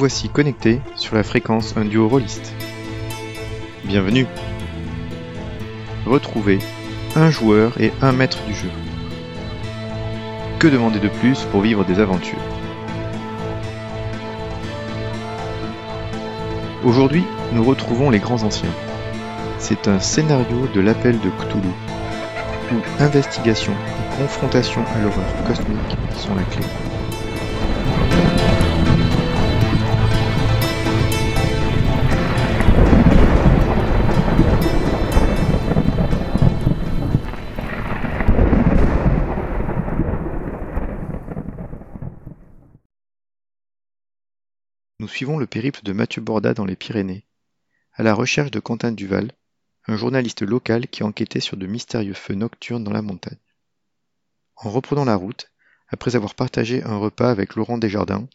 voici connecté sur la fréquence un duo rôliste. Bienvenue Retrouvez un joueur et un maître du jeu. Que demander de plus pour vivre des aventures? Aujourd'hui, nous retrouvons les grands anciens. C'est un scénario de l'appel de Cthulhu, où investigation et confrontation à l'horreur cosmique sont la clé. Suivons le périple de Mathieu Borda dans les Pyrénées, à la recherche de Quentin Duval, un journaliste local qui enquêtait sur de mystérieux feux nocturnes dans la montagne. En reprenant la route, après avoir partagé un repas avec Laurent Desjardins,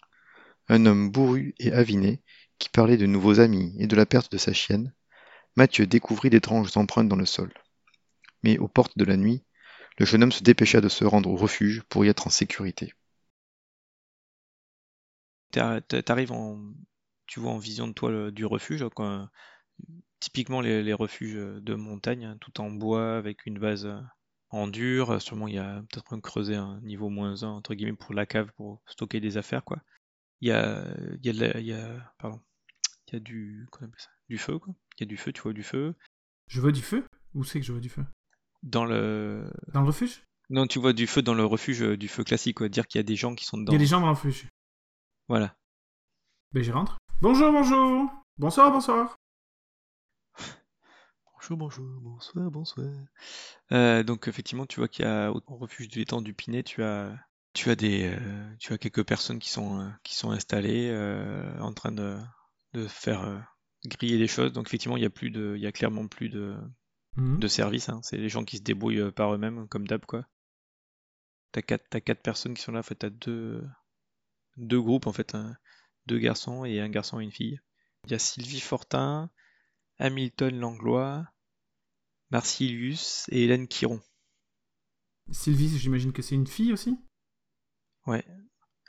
un homme bourru et aviné qui parlait de nouveaux amis et de la perte de sa chienne, Mathieu découvrit d'étranges empreintes dans le sol. Mais aux portes de la nuit, le jeune homme se dépêcha de se rendre au refuge pour y être en sécurité. T'a- t'a- T'arrives en, tu vois en vision de toi le- du refuge, typiquement les, les refuges de montagne, hein, tout en bois avec une base euh, en dur. Sûrement il y a peut-être un creuset un niveau moins 1 entre guillemets pour la cave pour stocker des affaires quoi. Il y a, il y a, de la- il y a, pardon, il y a du, ça, du feu quoi. Il y a du feu, tu vois du feu Je vois du feu? Où c'est que je vois du feu? Dans le, Dans le refuge? Non tu vois du feu dans le refuge, euh, du feu classique quoi. Dire qu'il y a des gens qui sont Il dedans. y a des gens dans le refuge. Voilà. Ben j'y rentre. Bonjour, bonjour Bonsoir, bonsoir Bonjour, bonjour, bonsoir, bonsoir. Euh, donc effectivement, tu vois qu'il y a au refuge de l'étang du Pinet, tu as tu as des euh, tu as quelques personnes qui sont euh, qui sont installées en train de de faire griller des choses. Donc effectivement, il y a plus de il y a clairement plus de Mhm. de service. hein. C'est les gens qui se débrouillent par eux-mêmes, comme d'hab quoi. T'as quatre quatre personnes qui sont là. En fait, t'as deux deux groupes en fait, deux garçons et un garçon et une fille. Il y a Sylvie Fortin, Hamilton Langlois, Marcilius et Hélène Quiron. Sylvie, j'imagine que c'est une fille aussi? Ouais.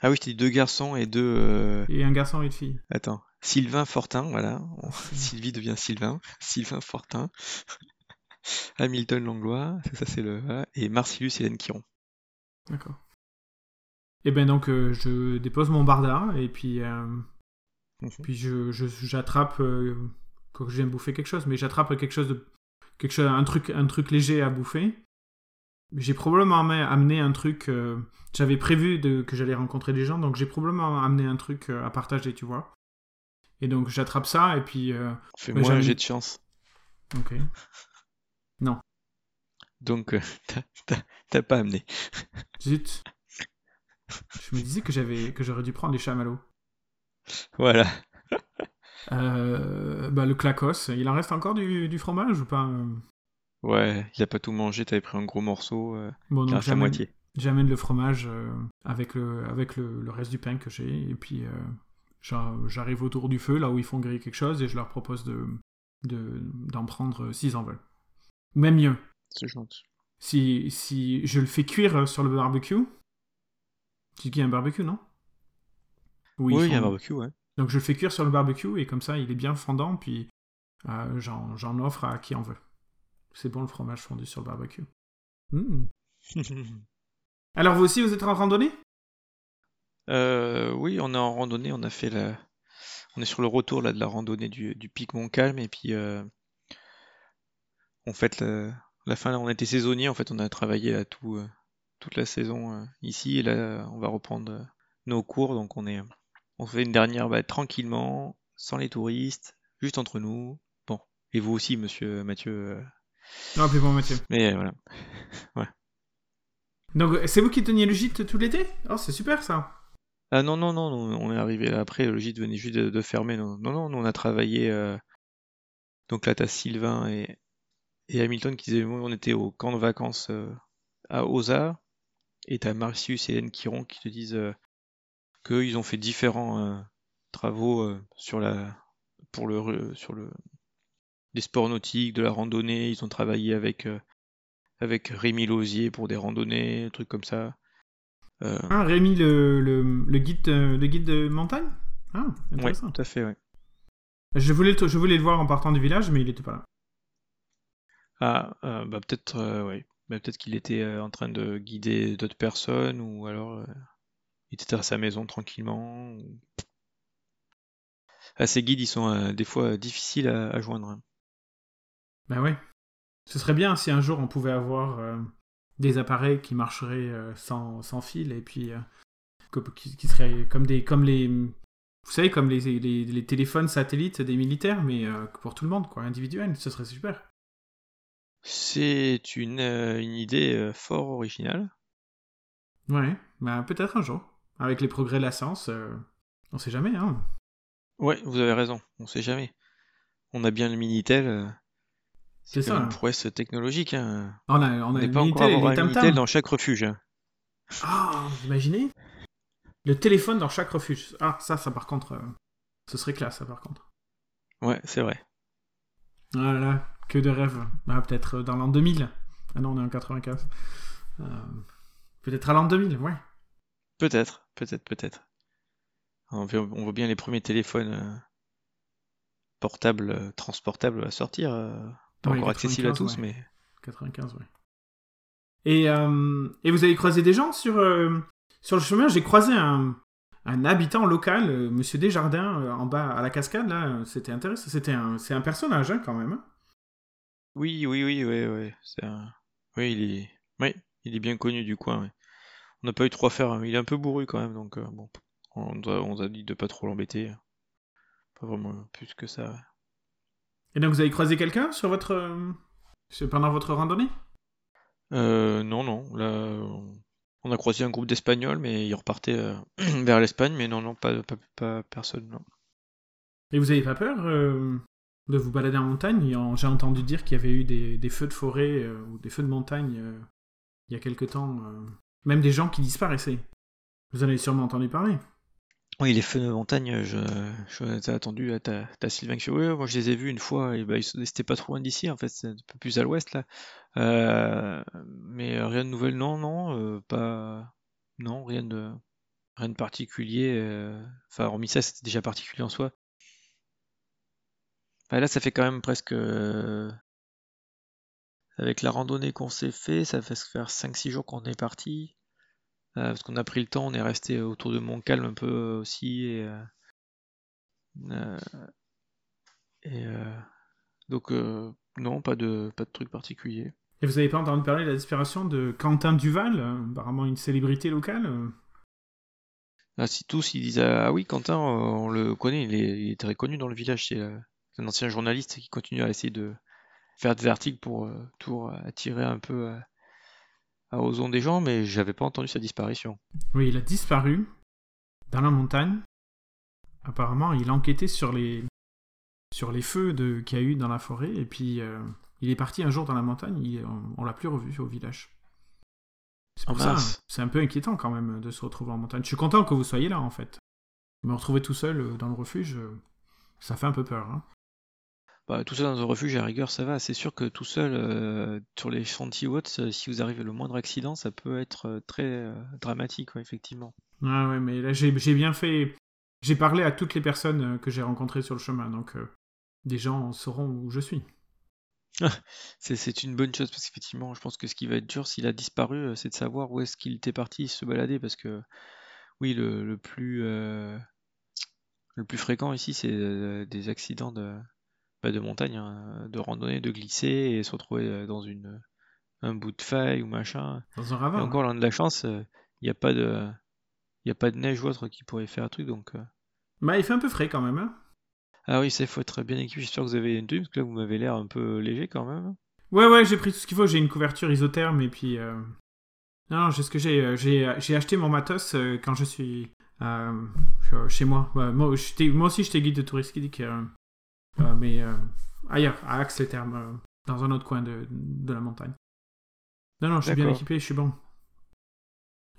Ah oui, je t'ai dit deux garçons et deux. euh, Et un garçon et une fille. Attends. Sylvain Fortin, voilà. Sylvie devient Sylvain. Sylvain Fortin. Hamilton Langlois, ça, ça, c'est le. Et Marcilius et Hélène Quiron. D'accord. Et ben donc, euh, je dépose mon barda, et puis, euh, puis je, j'attrape... Quand je viens bouffer quelque chose, mais j'attrape quelque chose de... Quelque chose, un truc, un truc léger à bouffer. J'ai probablement amené, un truc... euh, j'avais prévu de, que j'allais rencontrer des gens, donc j'ai probablement amené un truc euh, à partager, tu vois. Et donc j'attrape ça, et puis... euh, Fais-moi j'aime- un jet de chance. ok. Donc, t'as- t'as t'as pas amené. Zut. Je me disais que j'avais que j'aurais dû prendre les chamallows. Voilà. Euh, bah, le clacos, il en reste encore du, du fromage ou pas euh? Ouais, il a pas tout mangé, t'avais pris un gros morceau. Euh, Bon, donc reste moitié. j'amène le fromage euh, avec, le, avec le, le reste du pain que j'ai, et puis j'a- j'arrive autour du feu, là où ils font griller quelque chose, et je leur propose de, de, d'en prendre s'ils en veulent. Même mieux, C'est gentil. si, si je le fais cuire sur le barbecue, tu dis qu'il y a un barbecue, non? Oui, il y a un barbecue, ouais. Donc je le fais cuire sur le barbecue et comme ça il est bien fondant, puis euh, j'en, j'en offre à qui en veut. C'est bon le fromage fondu sur le barbecue. Mm. Alors vous aussi vous êtes en randonnée? Euh, oui, on est en randonnée, on a fait la... On est sur le retour là, de la randonnée du, du pic Montcalm et puis euh, on fait la, la fin, on était saisonnier, en fait on a travaillé là, tout, euh, toute la saison euh, ici et là on va reprendre euh, nos cours donc on est on fait une dernière bah, tranquillement, sans les touristes, juste entre nous. Bon, et vous aussi monsieur Mathieu, euh, Non, appelez-moi Mathieu. mais euh, voilà. Donc c'est vous qui teniez le gîte tout l'été? Oh c'est super ça Ah non, non, non, non, on est arrivé là après, le gîte venait juste de, de fermer. Non, non, non, nous on a travaillé. euh, Donc là, t'as Sylvain et, et Hamilton qui disaient on était au camp de vacances euh, à Osa. Et t'as Marcius et Hélène Quiron qui te disent euh, qu'ils ont fait différents euh, travaux euh, sur la pour le sur le des sports nautiques, de la randonnée. Ils ont travaillé avec avec Rémi Lausier pour des randonnées, des trucs comme ça. Euh, Ah Rémi le, le, le guide, de- le guide de montagne? Ah, Ouais, tout à fait, ouais. Je, voulais le, je voulais le voir en partant du village, mais il était pas là. Ah, euh, bah peut-être, euh, ouais. Bah, peut-être qu'il était euh, en train de guider d'autres personnes, ou alors euh, il était à sa maison tranquillement. ou- Ah, ces guides, ils sont euh, des fois difficiles à, joindre. hein. Ben ouais. Ce serait bien si un jour on pouvait avoir des appareils qui marcheraient sans, sans fil et puis qui, seraient comme des comme les vous savez comme les, les, téléphones satellites des militaires mais pour tout le monde quoi individuel ce serait super. C'est une, euh, une idée euh, fort originale. Ouais, ben peut-être un jour avec les progrès de la science euh, on sait jamais hein. Ouais, vous avez raison, on sait jamais. On a bien le Minitel, euh, C'est ça. une prouesse technologique. Hein. On a on On n'est pas encore avoir un Minitel dans chaque refuge. hein. Ah, vous imaginez? Le téléphone dans chaque refuge. Ah, ça, ça par contre, euh, ce serait classe, ça par contre. Ouais, c'est vrai. Ah là là, que de rêves. Ah, peut-être euh, dans l'an 2000. Ah non, on est en 95. Euh, peut-être à l'an 2000, ouais. Peut-être, peut-être, peut-être. On voit, on voit bien les premiers téléphones euh, portables, euh, transportables à sortir. pas Ouais, encore accessible à 95, tous, ouais. mais 95, ouais. Et, et vous avez croisé des gens sur, sur le chemin? J'ai croisé un, un habitant local, Monsieur Desjardins, en bas à la cascade, là. C'était intéressant. C'était un, c'est un personnage, hein, quand même. hein. Oui, oui, oui, oui, oui. C'est un- Oui, il est... Oui, il est bien connu du coin. ouais. On n'a pas eu trop à faire. hein. Il est un peu bourru quand même, donc euh, bon, on, nous a dit de pas trop l'embêter. Pas vraiment plus que ça. ouais. Et donc, vous avez croisé quelqu'un sur votre, euh, pendant votre randonnée? Euh, non, non. Là, on- on a croisé un groupe d'Espagnols, mais ils repartaient euh, vers l'Espagne, mais non, non, pas, pas, pas personne, non. Et vous avez pas peur euh, de vous balader en montagne J'ai entendu dire qu'il y avait eu des, feux de forêt euh, ou des feux de montagne euh, il y a quelque temps. euh, même des gens qui disparaissaient. Vous en avez sûrement entendu parler. Oui, les feux de montagne, je, je attendu, t'as, t'as Sylvain qui ouais, moi je les ai vus une fois, et sont- c'était pas trop loin d'ici, en fait, c'est un peu plus à l'ouest, là. Mais rien de nouvel, non, non, pas, non, rien de, rien de particulier, enfin, hormis ça, c'était déjà particulier en soi. Enfin, là, ça fait quand même presque, euh, avec la randonnée qu'on s'est fait, ça fait faire 5-6 jours qu'on est parti. Euh, parce qu'on a pris le temps, on est resté autour de Montcalm un peu euh, aussi et, et, donc non, pas de pas de truc particulier. Et vous avez pas entendu parler de la disparition de Quentin Duval, apparemment une célébrité locale? Ah, si tous ils disent ah oui Quentin, on le connaît, il est, il est très connu dans le village, c'est c'est un ancien journaliste qui continue à essayer de faire des articles pour euh, toujours attirer un peu euh, à aux ondes des gens, mais j'avais pas entendu sa disparition. Oui, il a disparu dans la montagne. Apparemment, il enquêtait sur les sur les feux de qu'il y a eu dans la forêt et puis euh, il est parti un jour dans la montagne. il- on, on l'a plus revu au village. C'est Oh, pour ça, mince. c'est un peu inquiétant quand même de se retrouver en montagne. Je suis content que vous soyez là en fait. Me retrouver tout seul euh, dans le refuge, euh, ça fait un peu peur. hein. Bah, tout seul dans un refuge, à rigueur, ça va. C'est sûr que tout seul, euh, sur les chantiers autres, euh, si vous arrivez le moindre accident, ça peut être euh, très dramatique, ouais, effectivement. Ah ouais, mais là j'ai bien fait. J'ai parlé à toutes les personnes que j'ai rencontrées sur le chemin, donc des gens sauront où je suis. C'est, c'est une bonne chose parce qu'effectivement, je pense que ce qui va être dur s'il a disparu, c'est de savoir où est-ce qu'il était parti se balader parce que, oui, le, le plus, le plus fréquent ici, c'est des accidents de, bah, de montagne, hein, de randonnée, de glisser et se retrouver euh, dans une, un bout de faille ou machin. Dans un Et ravin. encore, l'un de la chance, il n'y a pas de, il a pas de neige ou autre qui pourrait faire un truc, donc. euh, Bah, il fait un peu frais quand même. Hein. Ah oui, ça, faut être bien équipé. J'espère que vous avez une tenue, parce que là, vous m'avez l'air un peu léger quand même. Ouais, ouais, j'ai pris tout ce qu'il faut. J'ai une couverture isotherme et puis. euh, Non, non, j'ai ce que j'ai. euh, J'ai j'ai acheté mon matos euh, quand je suis euh, chez moi. Ouais, moi, moi aussi, j'étais guide de touristique, euh, euh, mais euh, ailleurs, à Axe-les-Thermes, euh, dans un autre coin de, de la montagne. Non, non, je suis bien équipé, je suis bon.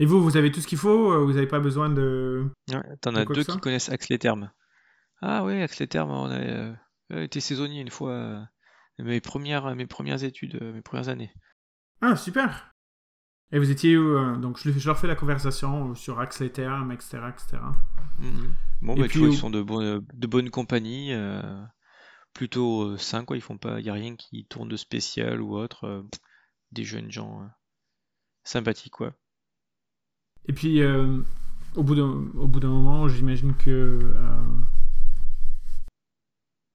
Et vous, vous avez tout ce qu'il faut euh, Vous n'avez pas besoin de. Ouais, T'en as deux qui connaissent Axe-les-Thermes. Ah ouais, Axe-les-Thermes, on a euh, euh, été saisonnier une fois. euh, mes premières, mes premières études, euh, mes premières années. Ah, super Et vous étiez où euh, Donc je, je leur fais la conversation euh, sur Axe les termes, etc. etc. Mhm. Bon, Et bah, tu vois, ils sont de, bonne de bonne compagnie, euh, plutôt euh, sains, quoi. Ils font pas, y a rien qui tourne de spécial ou autre. euh, des jeunes gens euh, sympathiques, quoi. Et puis, euh, au bout d'un au bout d'un moment, j'imagine que euh,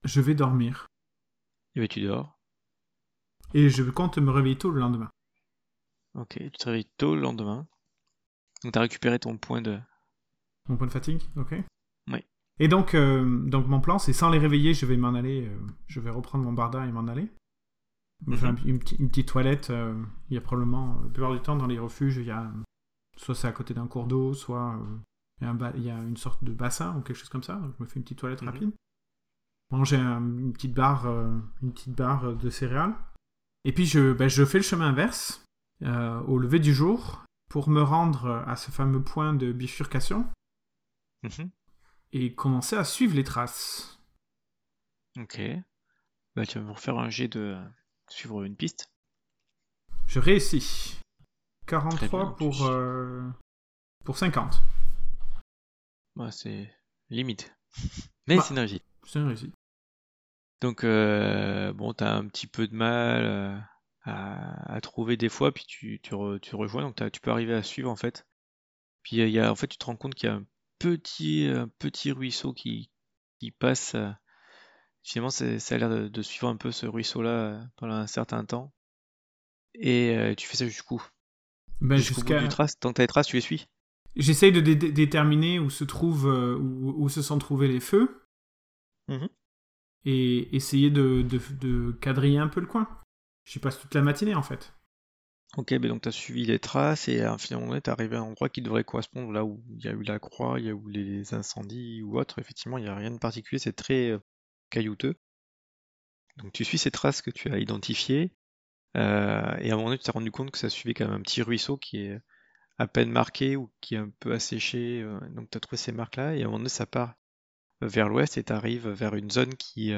je vais dormir. Et ben tu dors. Et je compte me réveiller tôt le lendemain. Ok, tu te réveilles tôt le lendemain. Donc t'as récupéré ton point de. Mon point de fatigue, ok Oui. Et donc, euh, donc mon plan, c'est sans les réveiller, je vais m'en aller, euh, je vais reprendre mon barda et m'en aller. Me un- une, petite- une petite toilette. euh, il y a probablement, la plupart du temps, dans les refuges, il y a soit c'est à côté d'un cours d'eau, soit il, y a un ba- il y a une sorte de bassin ou quelque chose comme ça. Donc je me fais une petite toilette Mhm. rapide. Manger un- une petite barre, une petite barre de céréales. Et puis je, ben, je fais le chemin inverse au lever du jour pour me rendre à ce fameux point de bifurcation Mhm. Et commencer à suivre les traces. Ok. Bah tu vas me refaire un jet de suivre une piste. Je réussis. 43 Très bien, pour, euh, pour 50. Bah, c'est limite. Mais Bah. c'est une réussite. C'est une réussite. Donc euh, bon, t'as un petit peu de mal euh, à, à trouver des fois, puis tu, tu, re- tu rejoins, donc tu peux arriver à suivre en fait. Puis il y a, en fait, tu te rends compte qu'il y a petit, un petit ruisseau qui, qui passe. euh, finalement, ça a l'air de, de suivre un peu ce ruisseau-là euh, pendant un certain temps. Et euh, tu fais ça jusqu'où? Ben, Jusqu'au bout jusqu'à... du trace? Tant que t'as les traces, tu les suis? J'essaye de dé- dé- déterminer où se trouvent, euh, où, où se sont trouvés les feux. Mhm. Et essayer de, de, de quadriller un peu le coin. J'y passe toute la matinée en fait. Ok, ben donc tu as suivi les traces et euh, finalement tu es arrivé à un endroit qui devrait correspondre là où il y a eu la croix, il y a eu les incendies ou autre. Effectivement, il n'y a rien de particulier, c'est très euh, caillouteux. Donc tu suis ces traces que tu as identifiées euh, et à un moment donné tu t'es rendu compte que ça suivait quand même un petit ruisseau qui est à peine marqué ou qui est un peu asséché. euh, donc tu as trouvé ces marques-là et à un moment donné ça part vers l'ouest et tu arrives vers une zone qui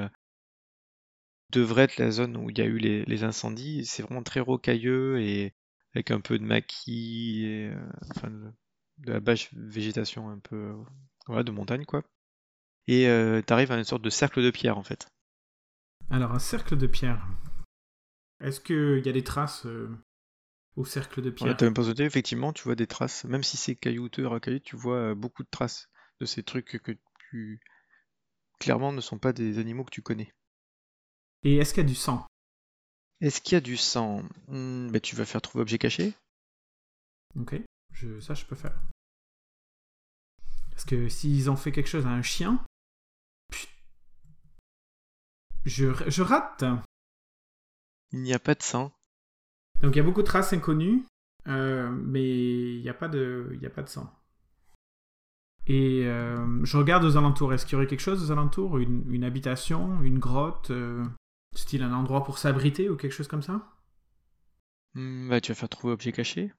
devrait être la zone où il y a eu les, les incendies. C'est vraiment très rocailleux et avec un peu de maquis, et, euh, enfin de, la bâche végétation un peu euh, voilà, de montagne quoi. Et euh, t'arrives à une sorte de cercle de pierre en fait. Alors, un cercle de pierre. Est-ce qu'il y a des traces euh, au cercle de Ouais, pierre? t'as même pas sauté, effectivement, tu vois des traces, même si c'est caillouteux, rocailleux, tu vois beaucoup de traces de ces trucs que tu clairement ne sont pas des animaux que tu connais. Et est-ce qu'il y a du sang? Est-ce qu'il y a du sang? Hmm, bah, tu vas faire trouver objet caché? Ok, je, ça je peux faire. Parce que s'ils ont fait quelque chose à un chien, je, je rate. Il n'y a pas de sang. Donc il y a beaucoup de traces inconnues, euh, mais il n'y a, pas de- il y a pas de sang. Et euh, je regarde aux alentours. Est-ce qu'il y aurait quelque chose aux alentours? Une, une habitation, une grotte, euh, style un endroit pour s'abriter ou quelque chose comme ça Hmm, bah, tu vas faire trouver objet caché.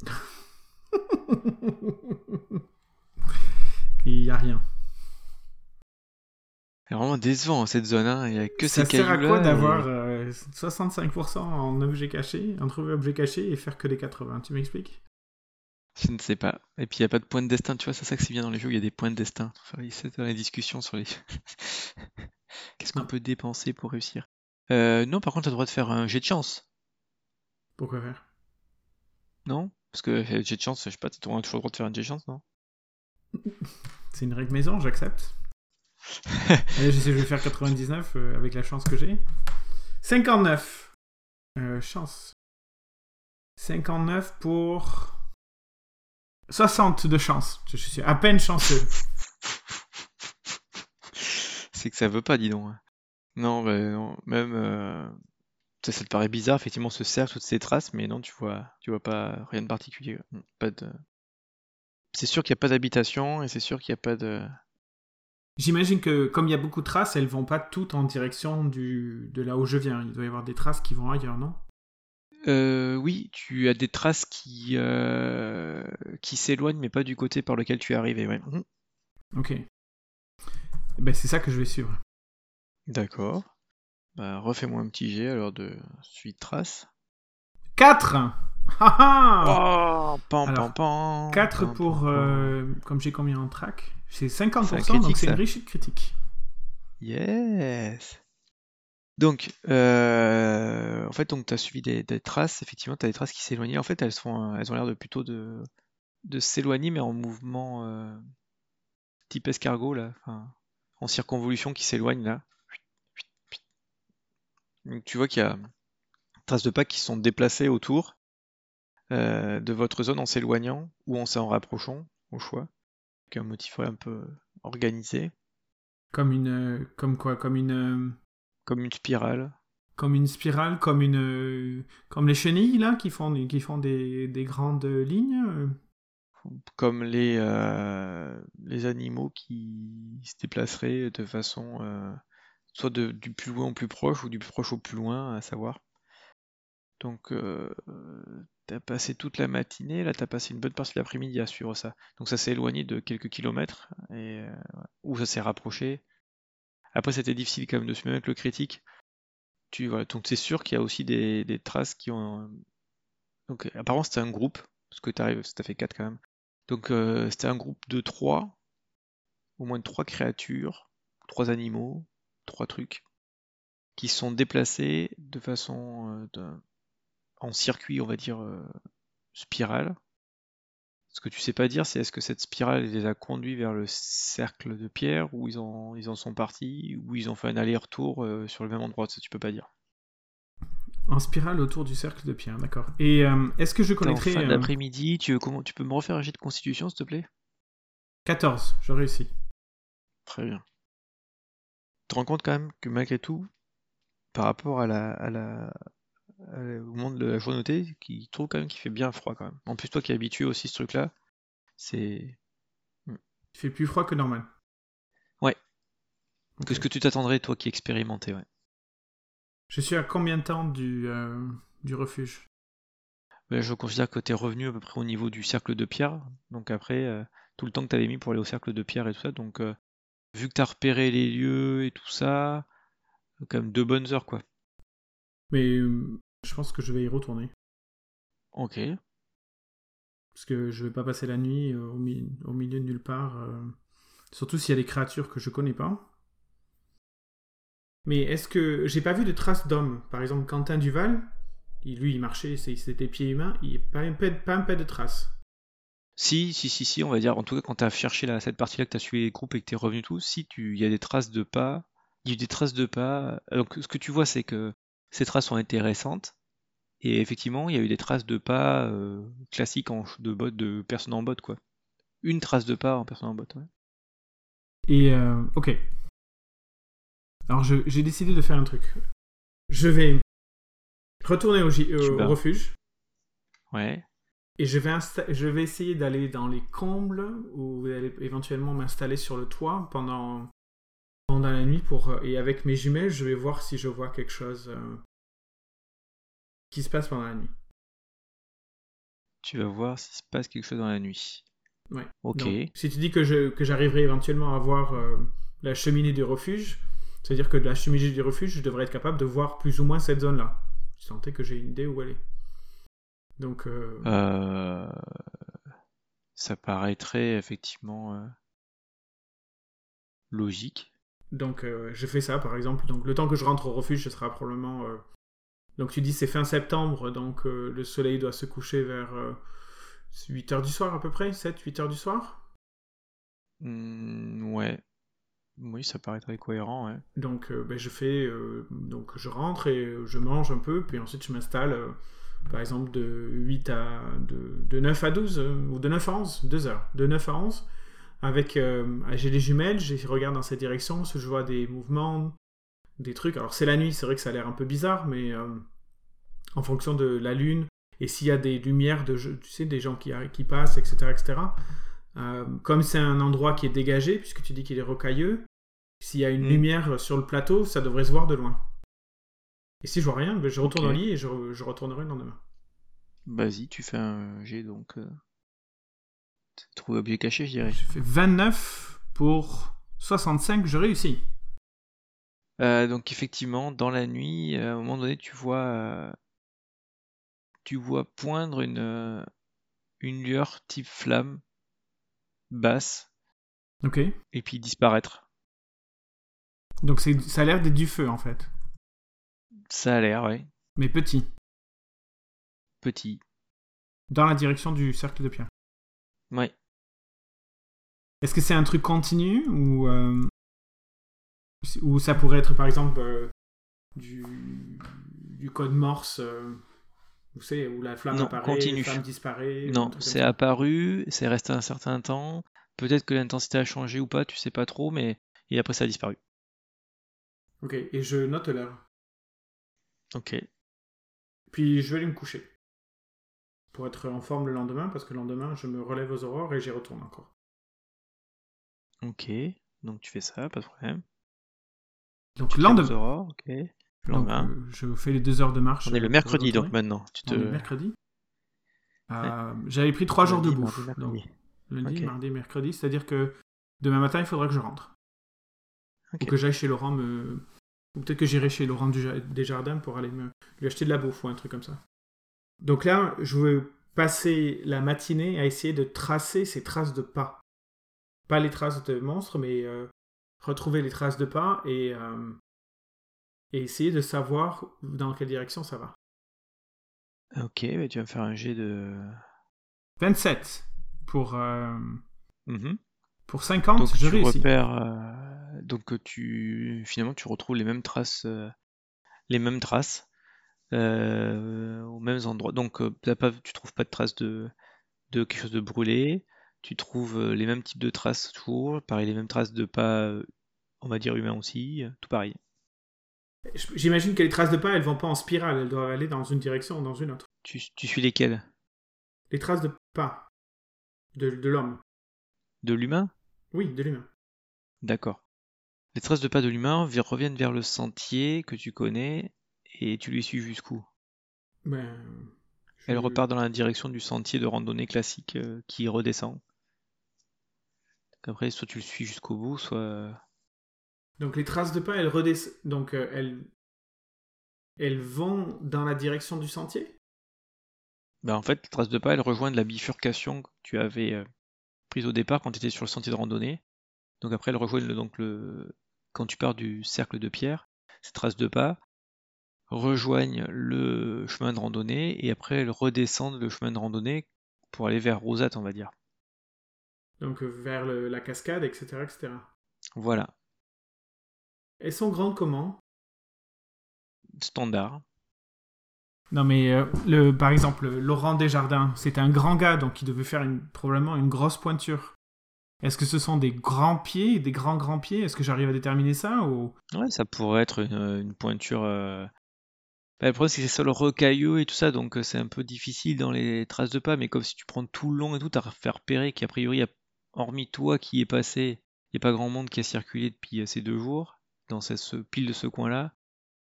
Il n'y a rien. C'est vraiment décevant hein, cette zone, hein. Il y a que ça ces sert à quoi et- d'avoir euh, 65% en objet caché, en trouver objet caché et faire que les 80 Tu m'expliques? Je ne sais pas. Et puis il n'y a pas de point de destin, tu vois, c'est ça que c'est bien dans les jeux, il y a des points de destin. Enfin, c'est dans les discussions sur les. Qu'est-ce qu'on peut dépenser pour réussir Euh, Non, par contre, tu as le droit de faire un jet de chance, Pourquoi faire? Non? Parce que euh, jet de chance, je sais pas, tu as toujours le droit de faire un jet de chance, non? C'est une règle maison, j'accepte. Allez, je sais, je vais faire 99 euh, avec la chance que j'ai. 59. Euh, chance. 59 pour 60 de chance. Je suis à peine chanceux. C'est que ça veut pas, dis donc. hein. Non, non, même. euh, Ça, ça te paraît bizarre, effectivement, ce cercle, toutes ces traces, mais non, tu vois, tu vois pas rien de particulier. Mm, Pas de. C'est sûr qu'il n'y a pas d'habitation et c'est sûr qu'il n'y a pas de. J'imagine que comme il y a beaucoup de traces, elles vont pas toutes en direction du, de là où je viens. Il doit y avoir des traces qui vont ailleurs, non? Euh, oui, tu as des traces qui, euh, qui s'éloignent, mais pas du côté par lequel tu es arrivé. Ouais. Mhm. Ok. Eh Ben, c'est ça que je vais suivre. D'accord. Bah, refais-moi un petit jet alors de suivi de traces. 4 Ah ah Oh, pam, Alors, pam, pam, 4 pam, pour. euh, comme j'ai combien en track C'est 50%, C'est un critique, donc c'est une réussite critique. Yes. Donc, euh, en fait, tu as suivi des, traces. Effectivement, tu as des traces qui s'éloignaient. En fait, elles sont, elles ont l'air de plutôt de, s'éloigner, mais en mouvement euh, type escargot là, en circonvolution qui s'éloigne là. Donc, tu vois qu'il y a des traces de pas qui sont déplacées autour euh, de votre zone en s'éloignant ou en s'en rapprochant, au choix. Donc, un motif un peu organisé, Comme une. euh, Comme quoi Comme une. Comme une spirale. Comme une spirale, comme une. euh, Comme les chenilles, là, qui font, qui font des, des grandes lignes. euh. comme les, euh, les animaux qui se déplaceraient de façon euh, soit de- du plus loin au plus proche ou du plus proche au plus loin, à savoir. Donc, euh, t'as passé toute la matinée, là, t'as passé une bonne partie de l'après-midi à suivre ça. Donc, ça s'est éloigné de quelques kilomètres, et, euh, ou ça s'est rapproché. Après, c'était difficile quand même de se mettre le critique. Tu, donc, c'est sûr qu'il y a aussi des, traces qui ont. Donc, apparemment, c'était un groupe, parce que t'arrives, t'as fait 4 quand même. Donc euh, c'était un groupe de trois, au moins trois créatures, trois animaux, trois trucs, qui sont déplacés de façon euh, en circuit, on va dire, euh, spirale. Ce que tu sais pas dire, c'est est-ce que cette spirale les a conduits vers le cercle de pierre, ou ils en, ils en sont partis, ou ils ont fait un aller-retour euh, sur le même endroit, ça tu peux pas dire. En spirale autour du cercle de pierre, d'accord. Et euh, est-ce que je T'es en connaîtrais. fin euh, d'après-midi, tu, veux comment, tu peux me refaire un jet de constitution, s'il te plaît? 14, je réussis. Très bien. Tu te rends compte quand même que malgré tout, par rapport la, à la- au monde de la journauté, qui trouve quand même qu'il fait bien froid quand même. En plus, toi qui es habitué aussi à ce truc-là, c'est Il fait plus froid que normal. Ouais. Ok. que ce que tu t'attendrais, toi qui expérimentais, ouais? Je suis à combien de temps du, euh, du refuge? Ben, je considère que tu es revenu à peu près au niveau du cercle de pierre. Donc après, euh, tout le temps que tu avais mis pour aller au cercle de pierre et tout ça. Donc euh, vu que tu as repéré les lieux et tout ça, quand même deux bonnes heures quoi. Mais euh, je pense que je vais y retourner. Ok. Parce que je vais pas passer la nuit euh, au, mi- au milieu de nulle part. euh, Surtout s'il y a des créatures que je connais pas. Mais est-ce que. J'ai pas vu de traces d'hommes. Par exemple, Quentin Duval, il- lui, il marchait, c'était pied humain, il n'y a pas un, peu, pas un peu de traces. Si, si, si, si, on va dire, en tout cas, quand tu as cherché là, cette partie-là, que tu as suivi les groupes et que tu es revenu tout, si tu, il y a des traces de pas, il y a eu des traces de pas. Donc, ce que tu vois, c'est que ces traces ont été récentes, et effectivement, il y a eu des traces de pas euh, classiques en, de bottes, de personnes en botte, quoi. Une trace de pas en personne en botte, ouais. Et euh, ok. Alors j'ai décidé de faire un truc. Je vais retourner au, refuge Ouais. et je vais, je vais essayer d'aller dans les combles ou éventuellement m'installer sur le toit pendant, pendant la nuit pour, euh, et avec mes jumelles, je vais voir si je vois quelque chose euh, qui se passe pendant la nuit. Tu vas voir s'il se passe quelque chose dans la nuit. Ouais. Ok. Donc, si tu dis que je- que j'arriverai éventuellement à voir euh, la cheminée du refuge, c'est-à-dire que de la cheminée du refuge, je devrais être capable de voir plus ou moins cette zone-là. Je sentais que j'ai une idée où elle est. Donc, euh, Euh, Ça paraîtrait effectivement logique. Donc euh, je fais ça, par exemple. Donc, le temps que je rentre au refuge, ce sera probablement. euh, Donc, tu dis c'est fin septembre, donc euh, le soleil doit se coucher vers 8 heures du soir à peu près 7, 8 heures du soir? Hmm, ouais. Oui, ça paraîtrait cohérent, ouais. Donc, euh, ben, je fais. euh, donc, je rentre et euh, je mange un peu, puis ensuite je m'installe, euh, par exemple, de 8 à. De, de 9 à 12, euh, ou de 9 à 11, 2 heures. De 9 à 11, avec. euh, j'ai les jumelles, je regarde dans cette direction, parce que je vois des mouvements, des trucs. Alors, c'est la nuit, c'est vrai que ça a l'air un peu bizarre, mais euh, en fonction de la lune, et s'il y a des lumières, de, tu sais, des gens qui, qui passent, etc., etc. euh, comme c'est un endroit qui est dégagé, puisque tu dis qu'il est rocailleux, s'il y a une Mm. lumière sur le plateau, ça devrait se voir de loin. Et si je vois rien, ben, je retourne au lit et je, re- je retournerai le lendemain. Vas-y, tu fais un jet donc. Trouver objet caché, je dirais. J'ai fait 29 pour 65, je réussis. Euh, donc effectivement, dans la nuit, euh, à un moment donné, tu vois, euh, tu vois poindre une, euh, une lueur type flamme basse Ok. et puis disparaître. Donc c'est, ça a l'air d'être du feu en fait. Ça a l'air, ouais. Mais petit. Petit. Dans la direction du cercle de pierre. Ouais. Est-ce que c'est un truc continu ou, euh, ou ça pourrait être par exemple euh, du, du code Morse euh, Vous savez, où la flamme Non, apparaît, continu. la flamme disparaît Non, c'est apparu, c'est resté un certain temps. Peut-être que l'intensité a changé ou pas, tu sais pas trop, mais et après ça a disparu. Ok, et je note l'heure. Ok. Puis je vais aller me coucher. Pour être en forme le lendemain, parce que le lendemain, je me relève aux aurores et j'y retourne encore. Ok. Donc tu fais ça, pas de problème. Donc Tu le aux lendemain, aurores, ok. Le donc, lendemain. euh, je fais les deux heures de marche. On est euh, le pour mercredi donc maintenant. Tu On te... est mercredi. Euh, J'avais pris trois jours de Lundi, bouffe. mardi, donc, mercredi. lundi, mardi, mercredi. C'est-à-dire que demain matin, il faudra que je rentre. Ok. Ou que j'aille chez Laurent me. Ou peut-être que j'irai chez Laurent du Ja- Desjardins pour aller me... lui acheter de la bouffe ou un truc comme ça. Donc là, je veux passer la matinée à essayer de tracer ces traces de pas. Pas les traces de monstres, mais euh, retrouver les traces de pas et, euh, et essayer de savoir dans quelle direction ça va. Ok, bah, tu vas me faire un jet de. 27 pour, euh, Mhm. pour 50, Donc je tu réussis. repères, donc tu finalement tu retrouves les mêmes traces, les mêmes traces euh, aux mêmes endroits. Donc euh, t'as pas, tu trouves pas de traces de, de quelque chose de brûlé. Tu trouves euh, les mêmes types de traces toujours, pareil les mêmes traces de pas, on va dire humains aussi, tout pareil. J'imagine que les traces de pas, elles vont pas en spirale, elles doivent aller dans une direction ou dans une autre. Tu, tu suis lesquels? Les traces de pas de, l'homme. De l'humain? Oui, de l'humain. D'accord. Les traces de pas de l'humain vi- reviennent vers le sentier que tu connais et tu lui suis jusqu'où? Ben, Elle repart dans la direction du sentier de randonnée classique euh, qui redescend. Donc après, soit tu le suis jusqu'au bout, soit. Donc les traces de pas, elles redescendent. Donc euh, elles... elles vont dans la direction du sentier? Bah, en fait, les traces de pas, elles rejoignent la bifurcation que tu avais euh, prise au départ quand tu étais sur le sentier de randonnée. Donc après, elles rejoignent le, donc le. Quand tu pars du cercle de pierre, ces traces de pas rejoignent le chemin de randonnée et après elles redescendent le chemin de randonnée pour aller vers Rosette, on va dire. Donc euh, vers le- la cascade, etc., etc. Voilà, Elles sont grandes comment? Standard. Non mais euh, le, par exemple, Laurent Desjardins, c'est un grand gars, donc il devait faire une, probablement une grosse pointure. Est-ce que ce sont des grands pieds, des grands grands pieds? Est-ce que j'arrive à déterminer ça ou... Ouais, ça pourrait être une, une pointure. euh, bah, le problème, c'est que c'est sol rocailleux et tout ça, donc euh, c'est un peu difficile dans les traces de pas. Mais comme si tu prends tout le long et tout, t'as fait repérer qu'a priori, y a- hormis toi qui est passé, il n'y a pas grand monde qui a circulé depuis euh, ces deux jours dans cette, ce, pile de ce coin-là.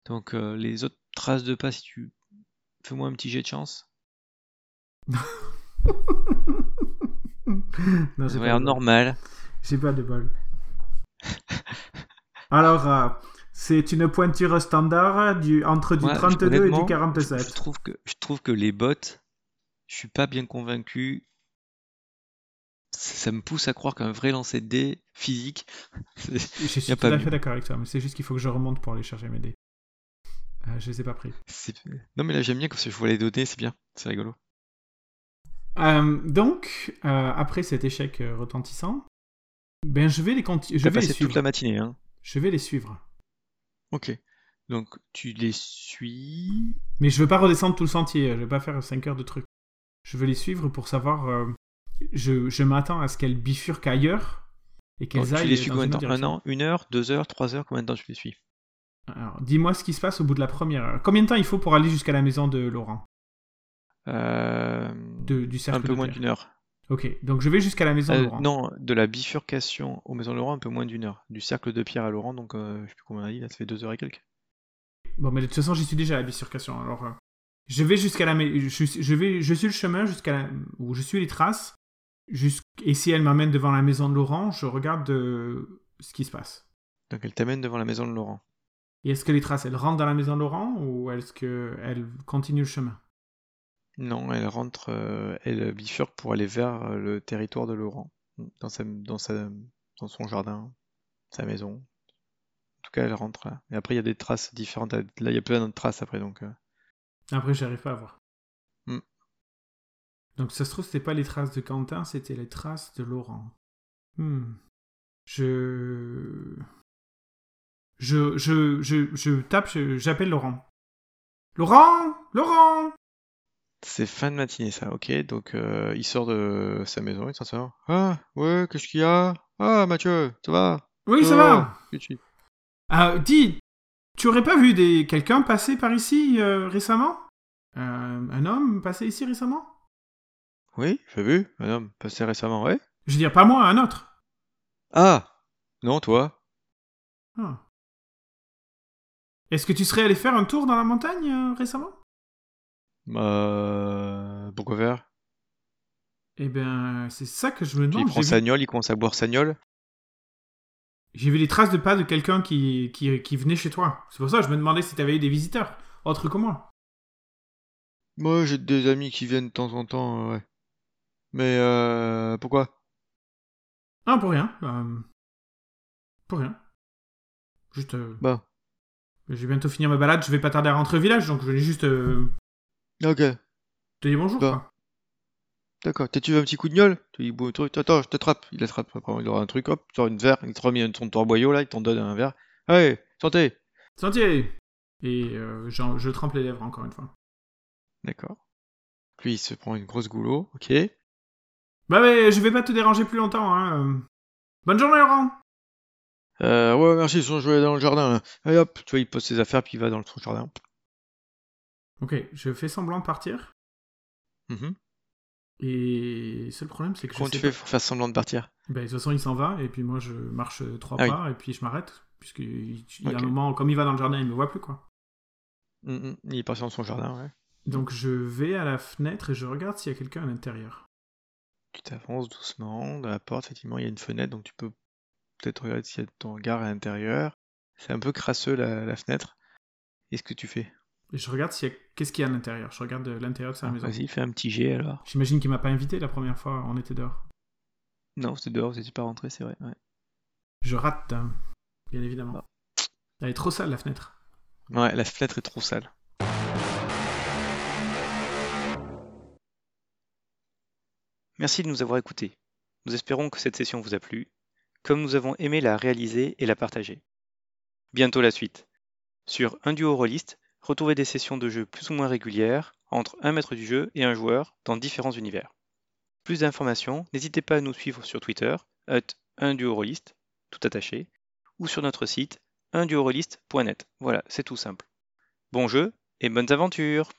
Donc euh, les autres traces de pas, si tu fais-moi un petit jet de chance, non, j'ai pas bol. normal. J'ai pas de bol. Alors, euh, c'est une pointure standard du, entre du Moi, je- 32 et du Je 47. trouve que je trouve que les bottes, je suis pas bien convaincu. Ça ça me pousse à croire qu'un vrai lancer de dés physique, Je suis y a tout pas à fait d'accord avec toi, mais c'est juste qu'il faut que je remonte pour aller chercher mes dés. Euh, je les ai pas pris. Non mais là j'aime bien parce que je vois les données, c'est bien, c'est rigolo. Euh, donc, euh, après cet échec euh, retentissant, ben je vais les je vais les suivre. toute la matinée, hein. Je vais les suivre. Ok. Donc tu les suis. Mais je veux pas redescendre tout le sentier, je vais pas faire 5 heures de trucs. Je veux les suivre pour savoir. euh, je je m'attends à ce qu'elles bifurquent ailleurs et Donc, qu'elles tu aillent les suis dans combien de temps Un an, une heure, deux heures, trois heures, combien de temps tu les suis? Alors, dis-moi ce qui se passe au bout de la première heure. Combien de temps il faut pour aller jusqu'à la maison de Laurent? Euh, de, Du cercle Un peu de moins d'une heure. Ok, donc je vais jusqu'à la maison de Euh, Laurent. non, de la bifurcation aux maisons Laurent, un peu moins d'une heure. Du cercle de pierre à Laurent, donc euh, je sais plus combien on a dit, là ça fait deux heures et quelques. Bon, mais de toute façon, j'y suis déjà à la bifurcation. Alors, euh, je vais jusqu'à la. Je, suis- je vais, je suis le chemin jusqu'à la... où je suis les traces. Et si elle m'amène devant la maison de Laurent, je regarde euh, ce qui se passe. Donc elle t'amène devant la maison de Laurent. Et est-ce que les traces, elles rentrent dans la maison de Laurent ou est-ce qu'elles continuent le chemin? Non, elle rentre, euh, elle bifurque pour aller vers euh, le territoire de Laurent, dans sa, dans sa, dans son jardin, sa maison. En tout cas, elle rentre là. Et après, il y a des traces différentes. Là, il y a plein d'autres traces après, donc. euh, Après, j'arrive pas à voir. Hmm. Donc, ça se trouve, c'était pas les traces de Quentin, c'était les traces de Laurent. Hmm. Je... Je, je, je, je tape, je- j'appelle Laurent. Laurent Laurent C'est fin de matinée, ça, ok. Donc, euh, il sort de sa maison, il s'en Ah, ouais, qu'est-ce qu'il y a? Ah, Mathieu, ça va? Oui, ça Oh, va Ah, dis, tu aurais pas vu des quelqu'un passer par ici euh, récemment? Euh, Un homme passer ici récemment? Oui, j'ai vu, un homme passé récemment, ouais. Je veux dire, pas moi, un autre. Ah! Non, toi? Ah. Est-ce que tu serais allé faire un tour dans la montagne euh, récemment? Euh, pourquoi faire? Eh ben, c'est ça que je me Puis il demande. prend sa vu, gnole, il commence à boire sa gnole. j'ai vu les traces de pas de quelqu'un qui, qui, qui venait chez toi. C'est pour ça que je me demandais si t'avais eu des visiteurs, autres que moi. Moi, j'ai des amis qui viennent de temps en temps, euh, ouais. Mais, euh, pourquoi? Ah, pour rien. euh, pour rien. Juste. euh, Bah, je vais bientôt finir ma balade, je vais pas tarder à rentrer au village, donc je voulais juste euh, ok, te dire bonjour. Bah. quoi. d'accord. T'as tu veux un petit coup de gnole? Tu dis, bon, truc, attends, je t'attrape. Il attrape, il aura un truc, hop, sort une verre, il te remet un- son torboyau, là, il t'en donne un verre. Allez, santé! Sentier Et euh, je trempe les lèvres encore une fois. D'accord. Lui, il se prend une grosse goulot, ok. Bah, mais je vais pas te déranger plus longtemps, hein. euh. Bonne journée, Laurent Euh, ouais, merci, ils sont joués dans le jardin, là. Allez, hop, tu vois, il pose ses affaires, puis il va dans le jardin. Ok, je fais semblant de partir. Mhm. Et seul problème, c'est que Comment je tu sais fais pour faire semblant de partir? Bah, de toute façon, il s'en va, et puis moi, je marche trois Ah oui. pas, et puis je m'arrête. Puisqu'il il y a un moment, comme il va dans le jardin, il me voit plus, quoi. Mhm, Il est parti dans son jardin, ouais. Donc je vais à la fenêtre et je regarde s'il y a quelqu'un à l'intérieur. Tu t'avances doucement dans la porte, effectivement, il y a une fenêtre, donc tu peux peut-être regarder s'il y a ton regard à l'intérieur. C'est un peu crasseux la, la fenêtre. Qu'est-ce que tu fais? Et je regarde s'il y a... qu'est-ce qu'il y a à l'intérieur. Je regarde l'intérieur de sa Ah, maison. Vas-y, fais un petit jet alors. J'imagine qu'il m'a pas invité la première fois, on était dehors. Non, c'était dehors, vous n'étiez pas rentré, c'est vrai. ouais. Je rate, hein, bien évidemment. Elle est trop sale, la fenêtre. Ouais, la fenêtre est trop sale. Merci de nous avoir écoutés. Nous espérons que cette session vous a plu, comme nous avons aimé la réaliser et la partager. Bientôt la suite. Sur un duo rôliste, retrouvez des sessions de jeu plus ou moins régulières entre un maître du jeu et un joueur dans différents univers. Plus d'informations, n'hésitez pas à nous suivre sur Twitter, at un duo rôliste, tout attaché, ou sur notre site unduoroliste.net. Voilà, c'est tout simple. Bon jeu et bonnes aventures